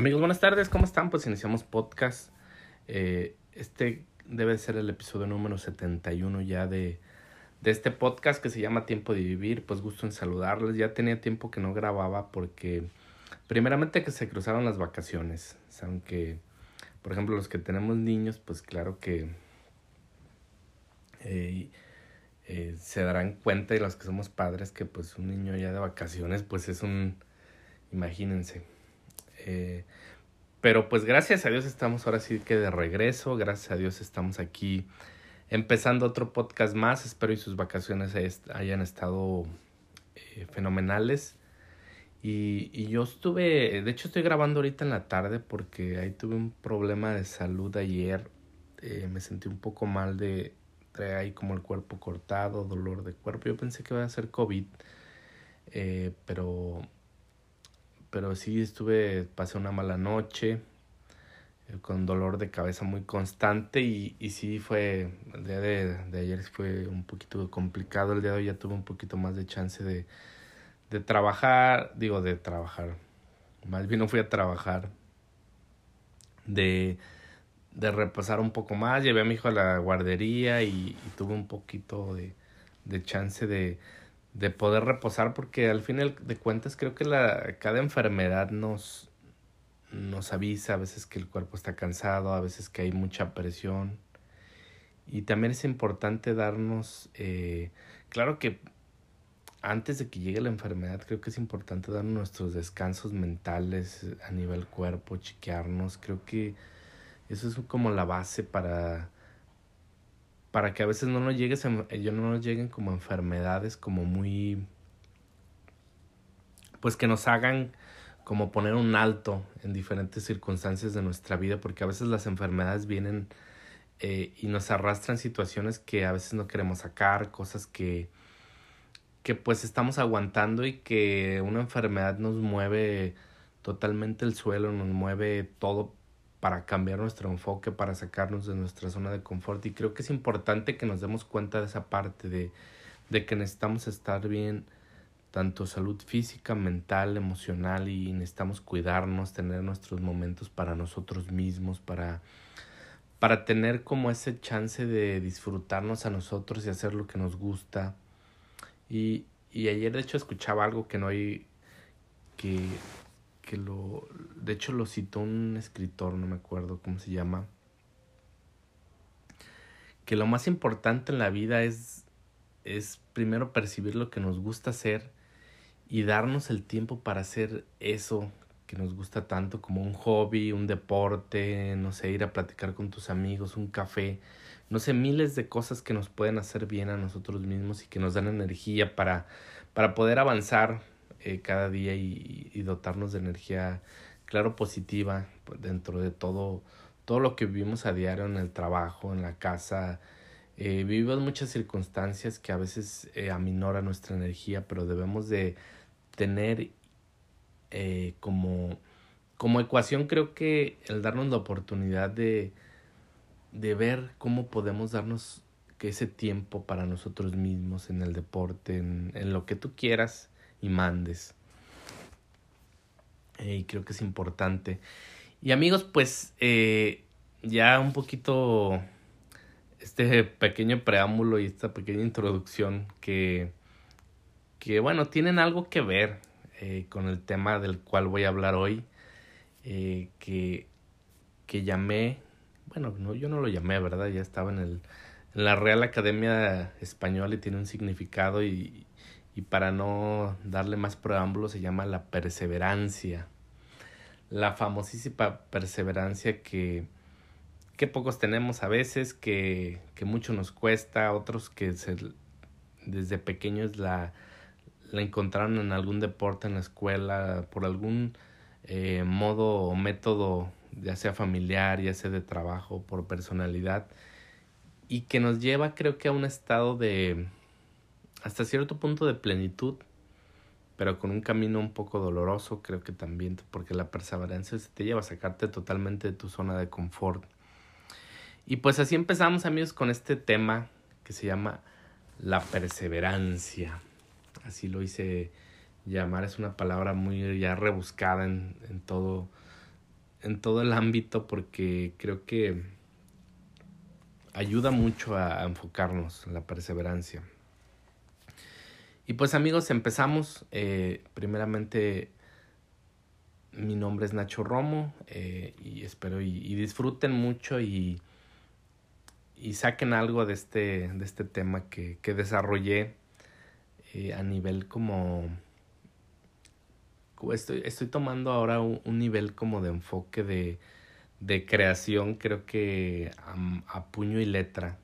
Amigos, buenas tardes, ¿cómo están? Pues iniciamos podcast. Eh, este debe ser el episodio número 71 ya de, de este podcast que se llama Tiempo de Vivir. Pues gusto en saludarles. Ya tenía tiempo que no grababa porque primeramente que se cruzaron las vacaciones. Saben que, por ejemplo, los que tenemos niños, pues claro que eh, eh, se darán cuenta y los que somos padres que pues un niño ya de vacaciones pues es un, imagínense eh, pero pues gracias a Dios estamos ahora sí que de regreso, gracias a Dios estamos aquí empezando otro podcast más, espero y sus vacaciones hayan estado eh, fenomenales. Y, y, yo estuve, de hecho estoy grabando ahorita en la tarde porque ahí tuve un problema de salud ayer, eh, me sentí un poco mal de, traer ahí como el cuerpo cortado, dolor de cuerpo, yo pensé que iba a ser COVID, pero pero sí estuve, pasé una mala noche eh, con dolor de cabeza muy constante y, y sí fue, el día de, de, ayer fue un poquito complicado, el día de hoy ya tuve un poquito más de chance de, de trabajar, digo de trabajar, más bien no fui a trabajar, de, de repasar un poco más, llevé a mi hijo a la guardería y, y tuve un poquito de, de chance de, de poder reposar porque al final de cuentas creo que la, cada enfermedad nos, nos avisa a veces que el cuerpo está cansado, a veces que hay mucha presión. Y también es importante darnos, eh, claro que antes de que llegue la enfermedad creo que es importante darnos nuestros descansos mentales a nivel cuerpo, chequearnos, creo que eso es como la base para para que a veces no nos llegues ellos no nos lleguen como enfermedades como muy pues que nos hagan como poner un alto en diferentes circunstancias de nuestra vida porque a veces las enfermedades vienen eh, y nos arrastran situaciones que a veces no queremos sacar cosas que que pues estamos aguantando y que una enfermedad nos mueve totalmente el suelo nos mueve todo para cambiar nuestro enfoque, para sacarnos de nuestra zona de confort. Y creo que es importante que nos demos cuenta de esa parte de, de que necesitamos estar bien, tanto salud física, mental, emocional, y necesitamos cuidarnos, tener nuestros momentos para nosotros mismos, para, para tener como ese chance de disfrutarnos a nosotros y hacer lo que nos gusta. Y, y ayer de hecho escuchaba algo que no hay, que que lo, de hecho lo citó un escritor, no me acuerdo cómo se llama, que lo más importante en la vida es, es primero percibir lo que nos gusta hacer y darnos el tiempo para hacer eso que nos gusta tanto como un hobby, un deporte, no sé, ir a platicar con tus amigos, un café, no sé, miles de cosas que nos pueden hacer bien a nosotros mismos y que nos dan energía para, para poder avanzar eh, cada día y, dotarnos de energía, claro, positiva pues, dentro de todo, todo lo que vivimos a diario en el trabajo, en la casa. Eh, vivimos muchas circunstancias que a veces eh, aminoran nuestra energía, pero debemos de tener eh, como, como ecuación creo que el darnos la oportunidad de, de ver cómo podemos darnos que ese tiempo para nosotros mismos en el deporte, en, en lo que tú quieras, y mandes. Eh, y creo que es importante. Y amigos, pues eh, ya un poquito este pequeño preámbulo y esta pequeña introducción que, que bueno, tienen algo que ver eh, con el tema del cual voy a hablar hoy, que, que llamé, bueno, no, yo no lo llamé, ¿verdad? Ya estaba en, el, en la Real Academia Española y tiene un significado y, y para no darle más preámbulo se llama la perseverancia. La famosísima perseverancia que, que pocos tenemos a veces, que, que mucho nos cuesta, otros que desde pequeños la, la encontraron en algún deporte en la escuela, por algún eh, modo o método, ya sea familiar, ya sea de trabajo, por personalidad, y que nos lleva creo que a un estado de, hasta cierto punto de plenitud, pero con un camino un poco doloroso, creo que también, porque la perseverancia se te lleva a sacarte totalmente de tu zona de confort. Y pues así empezamos amigos con este tema que se llama la perseverancia. Así lo hice llamar, es una palabra muy ya rebuscada en, en todo, en todo el ámbito porque creo que ayuda mucho a, enfocarnos en la perseverancia. Y pues amigos, empezamos. Eh, primeramente, mi nombre es Nacho Romo eh, y espero y, disfruten mucho y, y saquen algo de este, de este tema que, que desarrollé eh, a nivel como... Estoy, estoy tomando ahora un, nivel como de enfoque de, de creación, creo que a, puño y letra.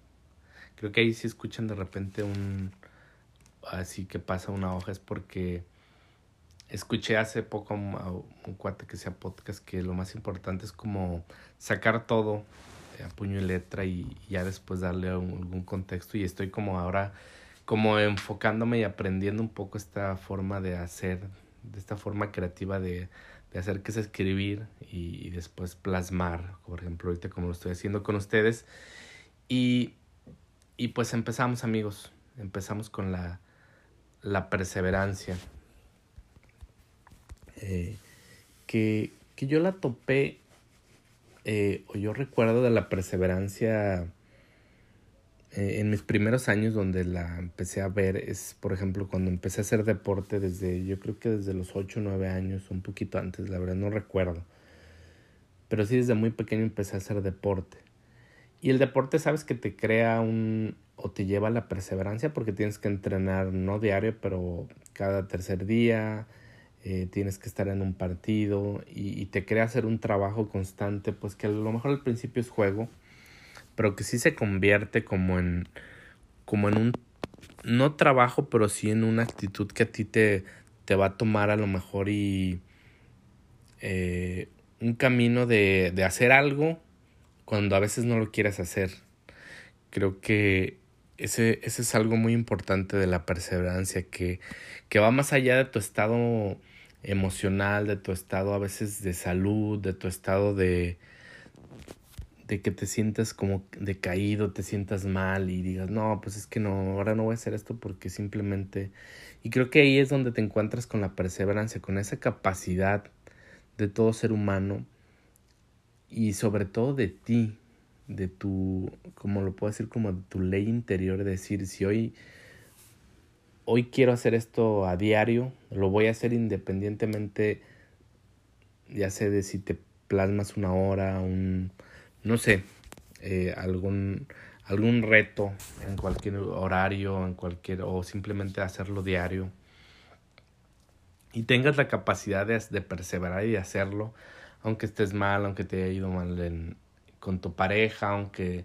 Creo que ahí si escuchan de repente un... Así que pasa una hoja es porque escuché hace poco a un, cuate que sea podcast que lo más importante es como sacar todo eh, a puño y letra y, ya después darle algún contexto. Y estoy como ahora como enfocándome y aprendiendo un poco esta forma de hacer, de esta forma creativa de, de hacer que es escribir y, después plasmar, por ejemplo ahorita como lo estoy haciendo con ustedes. Y, y pues empezamos amigos, empezamos con la, la perseverancia eh, que, que, yo la topé, eh, o yo recuerdo de la perseverancia eh, en mis primeros años donde la empecé a ver, es por ejemplo cuando empecé a hacer deporte desde, yo creo que desde los 8 o 9 años, un poquito antes, la verdad no recuerdo. Pero sí desde muy pequeño empecé a hacer deporte. Y el deporte sabes que te crea un o te lleva a la perseverancia porque tienes que entrenar no diario, pero cada tercer día, eh, tienes que estar en un partido y, te crea hacer un trabajo constante, pues que a lo mejor al principio es juego, pero que sí se convierte como en, como en un, no trabajo, pero sí en una actitud que a ti te, te va a tomar a lo mejor y eh, un camino de, de hacer algo cuando a veces no lo quieres hacer. Creo que ese, ese es algo muy importante de la perseverancia, que, que va más allá de tu estado emocional, de tu estado a veces de salud, de tu estado de, de que te sientas como decaído, te sientas mal y digas, no, pues es que no, ahora no voy a hacer esto porque simplemente... Y creo que ahí es donde te encuentras con la perseverancia, con esa capacidad de todo ser humano y sobre todo de ti, de tu, como lo puedo decir, como de tu ley interior, de decir, si hoy hoy quiero hacer esto a diario, lo voy a hacer independientemente, ya sé de si te plasmas una hora, un, no sé, eh, algún, algún reto en cualquier horario, en cualquier, o simplemente hacerlo diario. Y tengas la capacidad de, de perseverar y de hacerlo, aunque estés mal, aunque te haya ido mal en, con tu pareja, aunque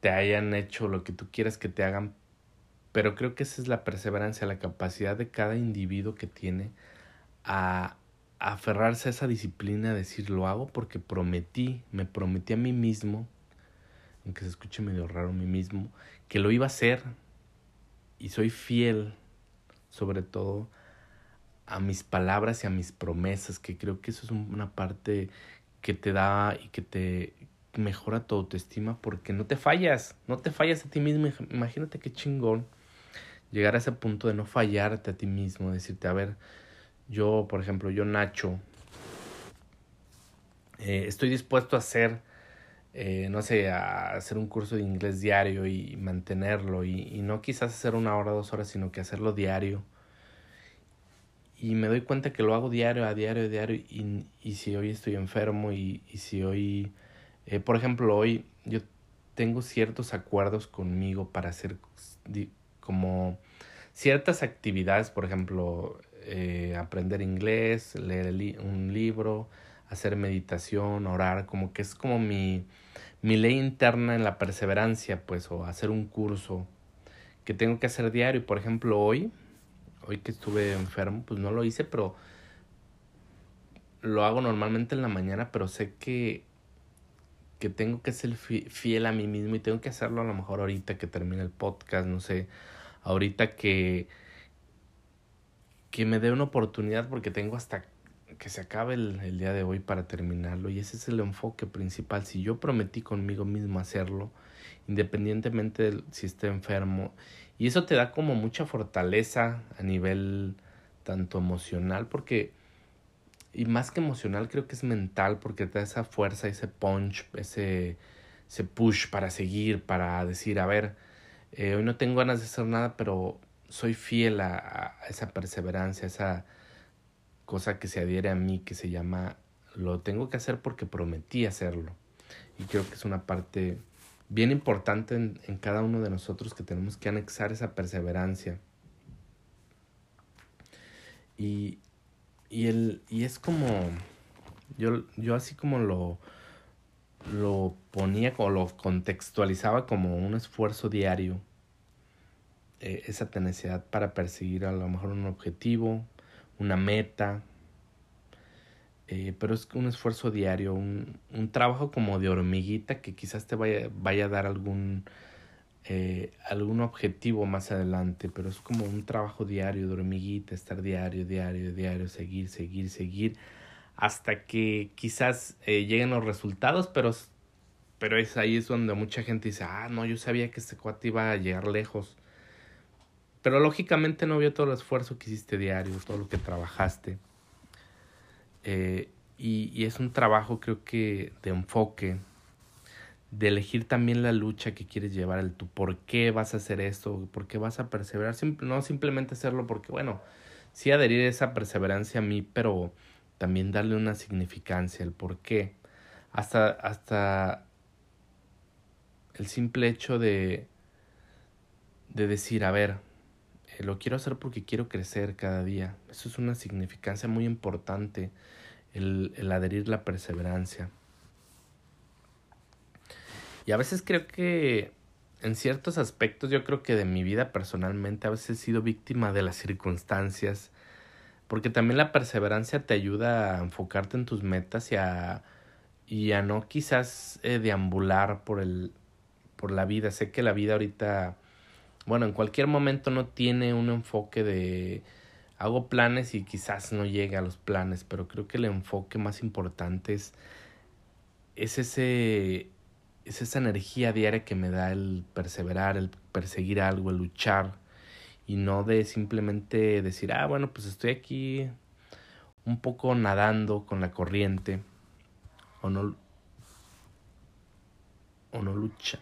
te hayan hecho lo que tú quieres que te hagan, pero creo que esa es la perseverancia, la capacidad de cada individuo que tiene a, aferrarse a esa disciplina, a decir lo hago porque prometí, me prometí a mí mismo, aunque se escuche medio raro a mí mismo, que lo iba a hacer y soy fiel sobre todo a mis palabras y a mis promesas, que creo que eso es una parte que te da y que te mejora tu autoestima porque no te fallas, no te fallas a ti mismo, imagínate qué chingón llegar a ese punto de no fallarte a ti mismo, decirte, a ver, yo, por ejemplo, yo Nacho, eh, estoy dispuesto a hacer, eh, no sé, a hacer un curso de inglés diario y mantenerlo, y, no quizás hacer una hora, dos horas, sino que hacerlo diario. Y me doy cuenta que lo hago diario, a diario, a diario, y, y si hoy estoy enfermo, y, y si hoy, eh, por ejemplo, hoy yo tengo ciertos acuerdos conmigo para hacer como ciertas actividades, por ejemplo, eh, aprender inglés, leer un libro, hacer meditación, orar, como que es como mi, mi ley interna en la perseverancia, pues, o hacer un curso que tengo que hacer diario. Por ejemplo, hoy, hoy que estuve enfermo, pues no lo hice, pero lo hago normalmente en la mañana, pero sé que, que tengo que ser fiel a mí mismo y tengo que hacerlo a lo mejor ahorita que termine el podcast, no sé, ahorita que, que me dé una oportunidad porque tengo hasta que se acabe el, el, día de hoy para terminarlo y ese es el enfoque principal. Si yo prometí conmigo mismo hacerlo, independientemente de si esté enfermo, y eso te da como mucha fortaleza a nivel tanto emocional porque y más que emocional creo que es mental porque te da esa fuerza, ese punch, ese, ese push para seguir, para decir, a ver, eh, hoy no tengo ganas de hacer nada, pero soy fiel a, a esa perseverancia, esa cosa que se adhiere a mí, que se llama, lo tengo que hacer porque prometí hacerlo. Y creo que es una parte bien importante en, en cada uno de nosotros que tenemos que anexar esa perseverancia. Y, y, y es como, yo, yo así como lo, lo ponía o lo contextualizaba como un esfuerzo diario, eh, esa tenacidad para perseguir a lo mejor un objetivo, una meta, eh, pero es un esfuerzo diario, un, un, trabajo como de hormiguita que quizás te vaya, vaya a dar algún, eh, algún objetivo más adelante, pero es como un trabajo diario de hormiguita, estar diario, diario, diario, seguir, seguir, seguir, hasta que quizás eh, lleguen los resultados, pero, pero es ahí es donde mucha gente dice, ah, no, yo sabía que este cuate iba a llegar lejos. Pero lógicamente no vio todo el esfuerzo que hiciste diario, todo lo que trabajaste. Eh, y, y, es un trabajo creo que de enfoque, de elegir también la lucha que quieres llevar, el tu por qué vas a hacer esto, por qué vas a perseverar, no simplemente hacerlo porque, bueno, sí adherir esa perseverancia a mí, pero también darle una significancia, el por qué. Hasta, hasta el simple hecho de, de decir, a ver, eh, lo quiero hacer porque quiero crecer cada día. Eso es una significancia muy importante, el, el adherir la perseverancia. Y a veces creo que en ciertos aspectos yo creo que de mi vida personalmente a veces he sido víctima de las circunstancias, porque también la perseverancia te ayuda a enfocarte en tus metas y a, y a no quizás eh, deambular por, el, por la vida. Sé que la vida ahorita bueno, en cualquier momento no tiene un enfoque de hago planes y quizás no llegue a los planes, pero creo que el enfoque más importante es, es ese es esa energía diaria que me da el perseverar, el perseguir algo, el luchar y no de simplemente decir, ah, bueno, pues estoy aquí un poco nadando con la corriente o no o no lucha